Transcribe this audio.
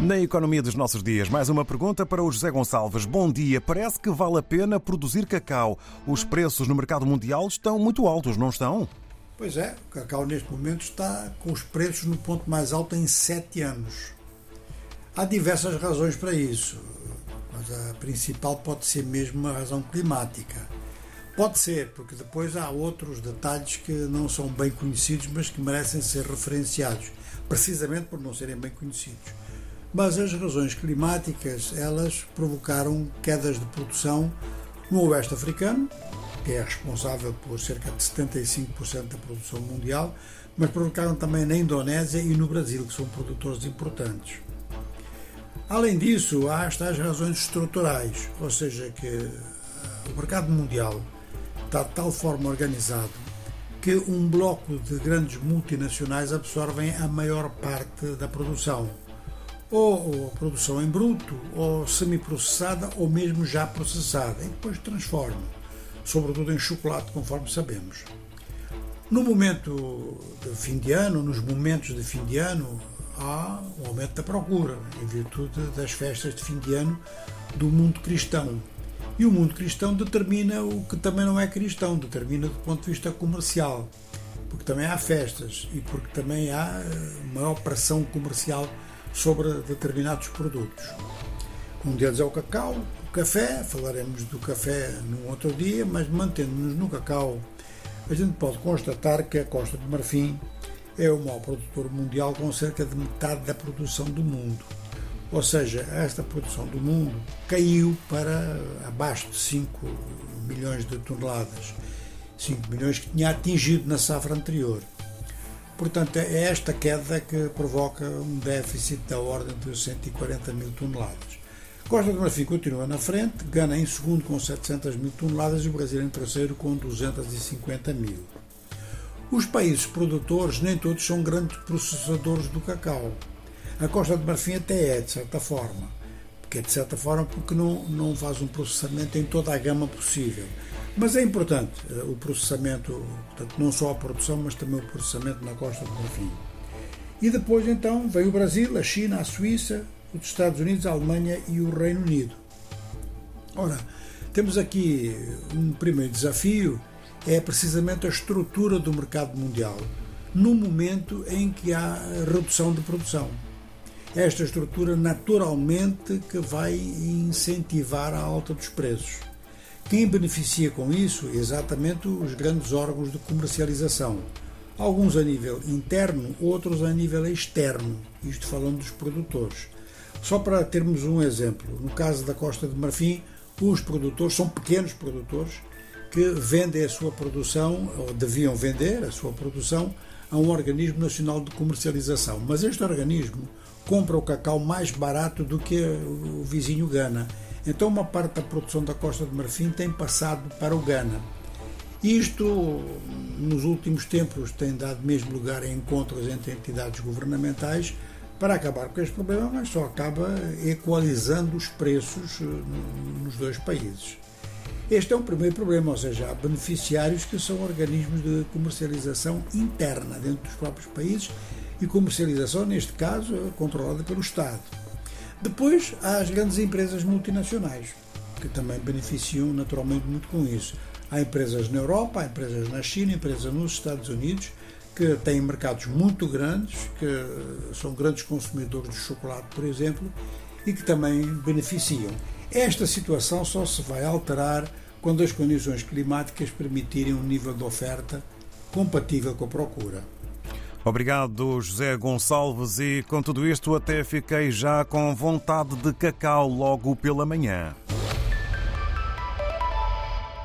Na economia dos nossos dias, mais uma pergunta para o José Gonçalves. Bom dia. Parece que vale a pena produzir cacau. Os preços no mercado mundial estão muito altos, não estão? Pois é, o cacau neste momento está com os preços no ponto mais alto em sete anos. Há diversas razões para isso, mas a principal pode ser mesmo uma razão climática. Pode ser, porque depois há outros detalhes que não são bem conhecidos, mas que merecem ser referenciados, precisamente por não serem bem conhecidos. Mas as razões climáticas, elas provocaram quedas de produção no Oeste Africano, que é responsável por cerca de 75% da produção mundial, mas provocaram também na Indonésia e no Brasil, que são produtores importantes. Além disso, há estas razões estruturais, ou seja, que eh, o mercado mundial está de tal forma organizado que um bloco de grandes multinacionais absorvem a maior parte da produção ou a produção em bruto, ou semi-processada, ou mesmo já processada, e depois transforma, sobretudo em chocolate, conforme sabemos. No momento de fim de ano, nos momentos de fim de ano, há um aumento da procura, em virtude das festas de fim de ano do mundo cristão. E o mundo cristão determina o que também não é cristão, determina do ponto de vista comercial, porque também há festas e porque também há eh, uma operação comercial sobre determinados produtos. Um deles é o cacau, o café, falaremos do café num outro dia, mas mantendo-nos no cacau, a gente pode constatar que a Costa de Marfim é o maior produtor mundial com cerca de metade da produção do mundo. Ou seja, esta produção do mundo caiu para abaixo de 5 milhões de toneladas. 5 milhões que tinha atingido na safra anterior. Portanto, é esta queda que provoca um déficit da ordem de 140 mil toneladas. Costa do Marfim continua na frente, Gana em segundo com 700 mil toneladas e o Brasil em terceiro com 250 mil. Os países produtores nem todos são grandes processadores do cacau. A Costa de Marfim até é, de certa forma, porque é de certa forma porque não, não faz um processamento em toda a gama possível. Mas é importante eh, o processamento, portanto, não só a produção, mas também o processamento na Costa do Marfim. E depois, então, vem o Brasil, a China, a Suíça, os Estados Unidos, a Alemanha e o Reino Unido. Ora, temos aqui um primeiro desafio, é precisamente a estrutura do mercado mundial, no momento em que há redução de produção. Esta estrutura, naturalmente, que vai incentivar a alta dos preços. Quem beneficia com isso exatamente os grandes órgãos de comercialização. Alguns a nível interno, outros a nível externo, isto falando dos produtores. Só para termos um exemplo, no caso da Costa de Marfim, os produtores são pequenos produtores que vendem a sua produção, ou deviam vender a sua produção, a um organismo nacional de comercialização. Mas este organismo compra o cacau mais barato do que o vizinho Gana então, uma parte da produção da Costa de Marfim tem passado para o Ghana. Isto, nos últimos tempos, tem dado mesmo lugar a encontros entre entidades governamentais para acabar com este problema, mas só acaba equalizando os preços eh, nos dois países. Este é um primeiro problema, ou seja, há beneficiários que são organismos de comercialização interna dentro dos próprios países e comercialização, neste caso, controlada pelo Estado. Depois há as grandes empresas multinacionais, que também beneficiam naturalmente muito com isso. Há empresas na Europa, há empresas na China, empresas nos Estados Unidos, que têm mercados muito grandes, que são grandes consumidores de chocolate, por exemplo, e que também beneficiam. Esta situação só se vai alterar quando as condições climáticas permitirem um nível de oferta compatível com a procura. Obrigado, José Gonçalves, e com tudo isto até fiquei já com vontade de cacau logo pela manhã.